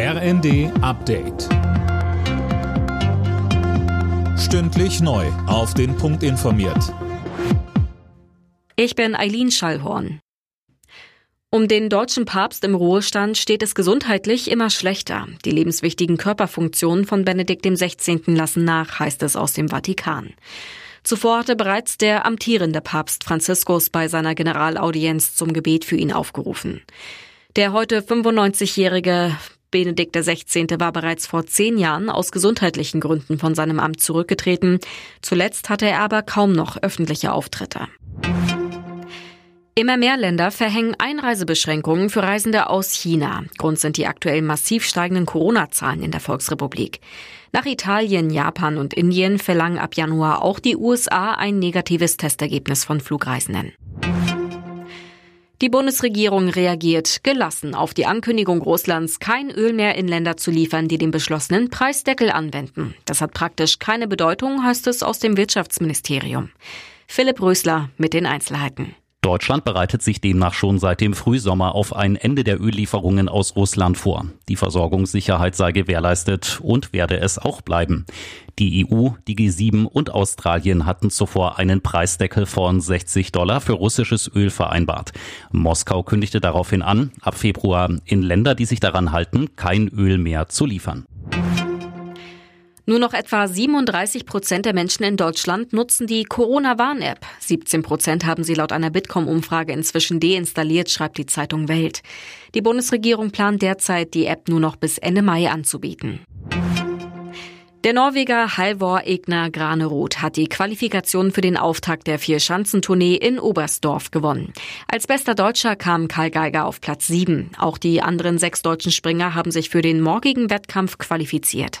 RND Update. Stündlich neu. Auf den Punkt informiert. Ich bin Eileen Schallhorn. Um den deutschen Papst im Ruhestand steht es gesundheitlich immer schlechter. Die lebenswichtigen Körperfunktionen von Benedikt XVI. lassen nach, heißt es aus dem Vatikan. Zuvor hatte bereits der amtierende Papst Franziskus bei seiner Generalaudienz zum Gebet für ihn aufgerufen. Der heute 95-jährige Benedikt XVI. war bereits vor zehn Jahren aus gesundheitlichen Gründen von seinem Amt zurückgetreten. Zuletzt hatte er aber kaum noch öffentliche Auftritte. Immer mehr Länder verhängen Einreisebeschränkungen für Reisende aus China. Grund sind die aktuell massiv steigenden Corona-Zahlen in der Volksrepublik. Nach Italien, Japan und Indien verlangen ab Januar auch die USA ein negatives Testergebnis von Flugreisenden. Die Bundesregierung reagiert gelassen auf die Ankündigung Russlands, kein Öl mehr in Länder zu liefern, die den beschlossenen Preisdeckel anwenden. Das hat praktisch keine Bedeutung, heißt es aus dem Wirtschaftsministerium. Philipp Rösler mit den Einzelheiten. Deutschland bereitet sich demnach schon seit dem Frühsommer auf ein Ende der Öllieferungen aus Russland vor. Die Versorgungssicherheit sei gewährleistet und werde es auch bleiben. Die EU, die G7 und Australien hatten zuvor einen Preisdeckel von 60 Dollar für russisches Öl vereinbart. Moskau kündigte daraufhin an, ab Februar in Länder, die sich daran halten, kein Öl mehr zu liefern. Nur noch etwa 37 Prozent der Menschen in Deutschland nutzen die Corona-Warn-App. 17 Prozent haben sie laut einer Bitkom-Umfrage inzwischen deinstalliert, schreibt die Zeitung Welt. Die Bundesregierung plant derzeit, die App nur noch bis Ende Mai anzubieten. Der Norweger Halvor Egner Granerud hat die Qualifikation für den Auftakt der Vier-Schanzentournee in Oberstdorf gewonnen. Als bester Deutscher kam Karl Geiger auf Platz 7. Auch die anderen sechs deutschen Springer haben sich für den morgigen Wettkampf qualifiziert.